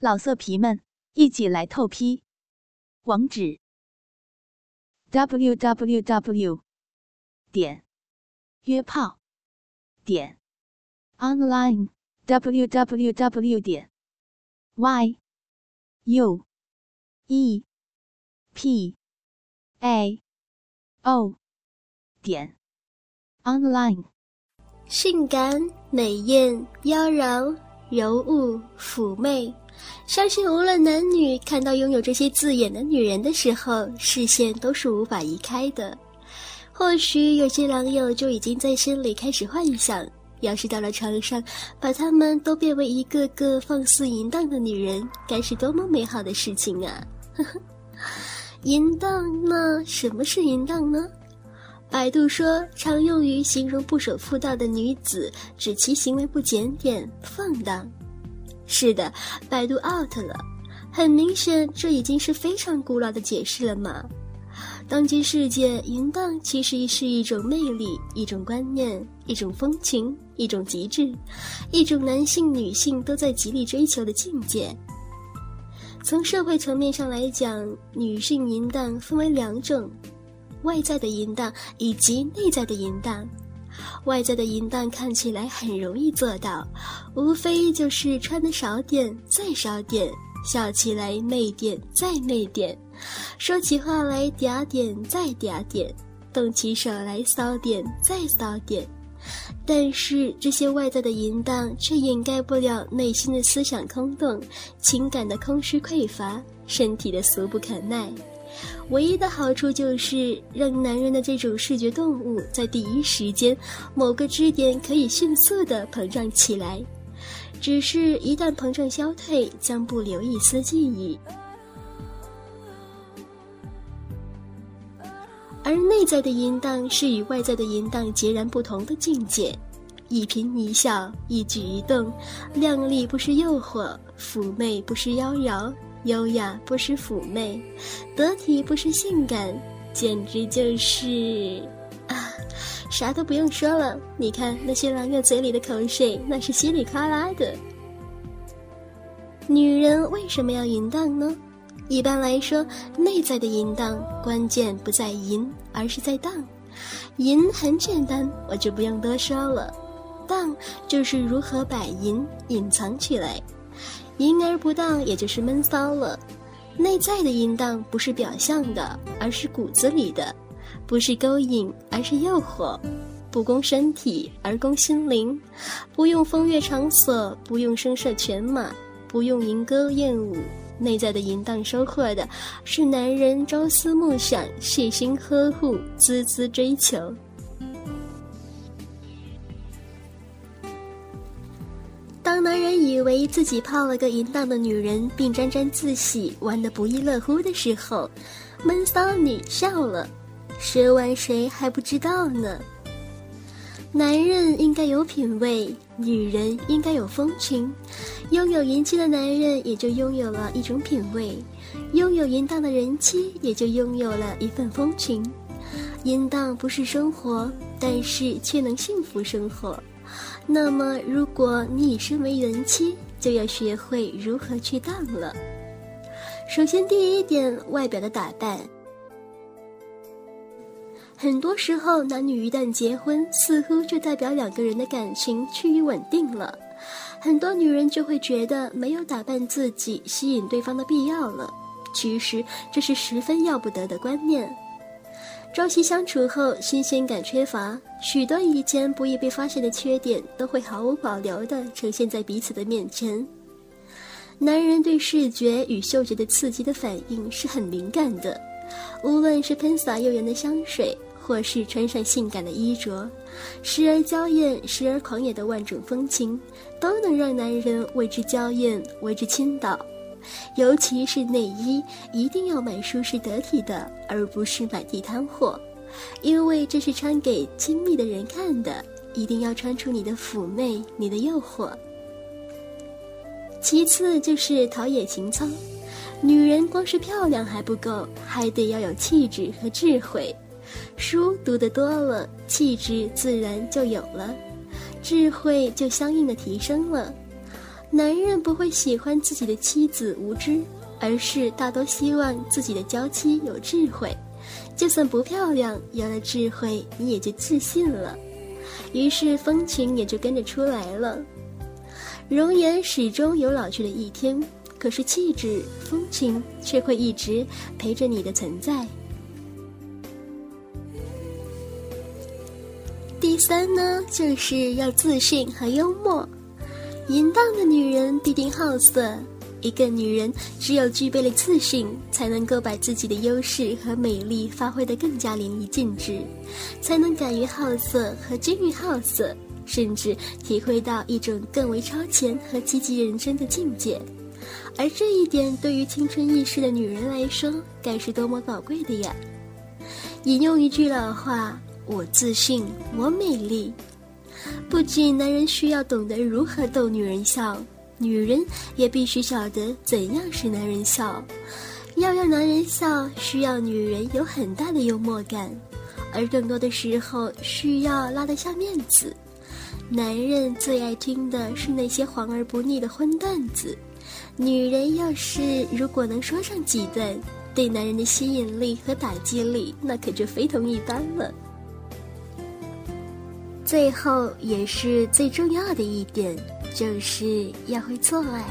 老色皮们，一起来透批！网址：w w w 点约炮点 online w w w 点 y u e p a o 点 online。性感、美艳、妖娆、柔雾、妩媚。相信无论男女看到拥有这些字眼的女人的时候，视线都是无法移开的。或许有些狼友就已经在心里开始幻想：要是到了床上，把她们都变为一个个放肆淫荡的女人，该是多么美好的事情啊！淫荡？那什么是淫荡呢？百度说，常用于形容不守妇道的女子，指其行为不检点、放荡。是的，百度 out 了。很明显，这已经是非常古老的解释了嘛。当今世界，淫荡其实是一种魅力，一种观念，一种风情，一种极致，一种男性、女性都在极力追求的境界。从社会层面上来讲，女性淫荡分为两种：外在的淫荡以及内在的淫荡。外在的淫荡看起来很容易做到，无非就是穿的少点，再少点；笑起来媚点，再媚点；说起话来嗲点，再嗲点；动起手来骚点，再骚点。但是这些外在的淫荡，却掩盖不了内心的思想空洞、情感的空虚匮乏、身体的俗不可耐。唯一的好处就是让男人的这种视觉动物在第一时间，某个支点可以迅速的膨胀起来。只是，一旦膨胀消退，将不留一丝记忆。而内在的淫荡是与外在的淫荡截然不同的境界，一颦一笑，一举一动，靓丽不是诱惑，妩媚不是妖娆。优雅不失妩媚，得体不失性感，简直就是啊！啥都不用说了，你看那些狼友嘴里的口水，那是稀里哗啦的。女人为什么要淫荡呢？一般来说，内在的淫荡关键不在淫，而是在荡。淫很简单，我就不用多说了。荡就是如何把淫隐藏起来。淫而不当，也就是闷骚了。内在的淫荡不是表象的，而是骨子里的；不是勾引，而是诱惑；不攻身体，而攻心灵；不用风月场所，不用声色犬马，不用淫歌艳舞。内在的淫荡，收获的是男人朝思暮想、细心呵护、孜孜追求。男人以为自己泡了个淫荡的女人，并沾沾自喜，玩得不亦乐乎的时候，闷骚女笑了。谁玩谁还不知道呢？男人应该有品味，女人应该有风情。拥有淫妻的男人也就拥有了一种品味，拥有淫荡的人妻也就拥有了一份风情。淫荡不是生活，但是却能幸福生活。那么，如果你已身为人妻，就要学会如何去当了。首先，第一点，外表的打扮。很多时候，男女一旦结婚，似乎就代表两个人的感情趋于稳定了。很多女人就会觉得没有打扮自己吸引对方的必要了。其实，这是十分要不得的观念。朝夕相处后，新鲜感缺乏，许多以前不易被发现的缺点都会毫无保留地呈现在彼此的面前。男人对视觉与嗅觉的刺激的反应是很敏感的，无论是喷洒诱人的香水，或是穿上性感的衣着，时而娇艳，时而狂野的万种风情，都能让男人为之娇艳，为之倾倒。尤其是内衣，一定要买舒适得体的，而不是买地摊货，因为这是穿给亲密的人看的。一定要穿出你的妩媚，你的诱惑。其次就是陶冶情操，女人光是漂亮还不够，还得要有气质和智慧。书读得多了，气质自然就有了，智慧就相应的提升了。男人不会喜欢自己的妻子无知，而是大多希望自己的娇妻有智慧。就算不漂亮，有了智慧，你也就自信了。于是风情也就跟着出来了。容颜始终有老去的一天，可是气质、风情却会一直陪着你的存在。第三呢，就是要自信和幽默。淫荡的女人必定好色。一个女人只有具备了自信，才能够把自己的优势和美丽发挥得更加淋漓尽致，才能敢于好色和精于好色，甚至体会到一种更为超前和积极人生的境界。而这一点对于青春易逝的女人来说，该是多么宝贵的呀！引用一句老话：“我自信，我美丽。”不仅男人需要懂得如何逗女人笑。女人也必须晓得怎样使男人笑，要让男人笑，需要女人有很大的幽默感，而更多的时候需要拉得下面子。男人最爱听的是那些黄而不腻的荤段子，女人要是如果能说上几段，对男人的吸引力和打击力那可就非同一般了。最后也是最重要的一点。就是要会做爱，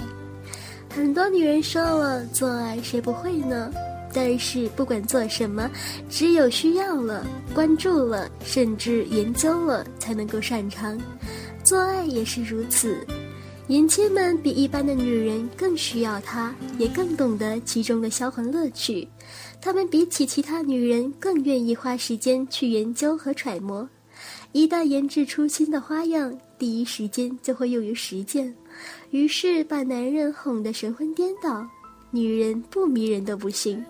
很多女人说了做爱谁不会呢？但是不管做什么，只有需要了、关注了，甚至研究了，才能够擅长。做爱也是如此，年轻们比一般的女人更需要它，也更懂得其中的销魂乐趣。她们比起其他女人更愿意花时间去研究和揣摩。一旦研制出新的花样，第一时间就会用于实践，于是把男人哄得神魂颠倒，女人不迷人都不行。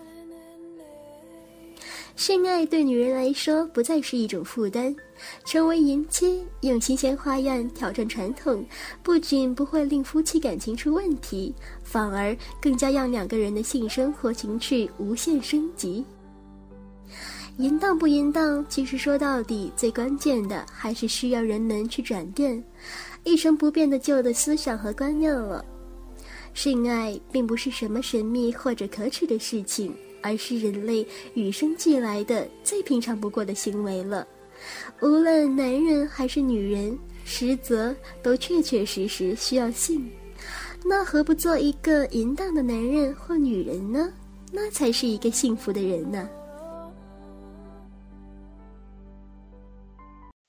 性爱对女人来说不再是一种负担，成为淫妻，用新鲜花样挑战传统，不仅不会令夫妻感情出问题，反而更加让两个人的性生活情趣无限升级。淫荡不淫荡？其实说到底，最关键的还是需要人们去转变一成不变的旧的思想和观念了。性爱并不是什么神秘或者可耻的事情，而是人类与生俱来的最平常不过的行为了。无论男人还是女人，实则都确确实实需要性。那何不做一个淫荡的男人或女人呢？那才是一个幸福的人呢。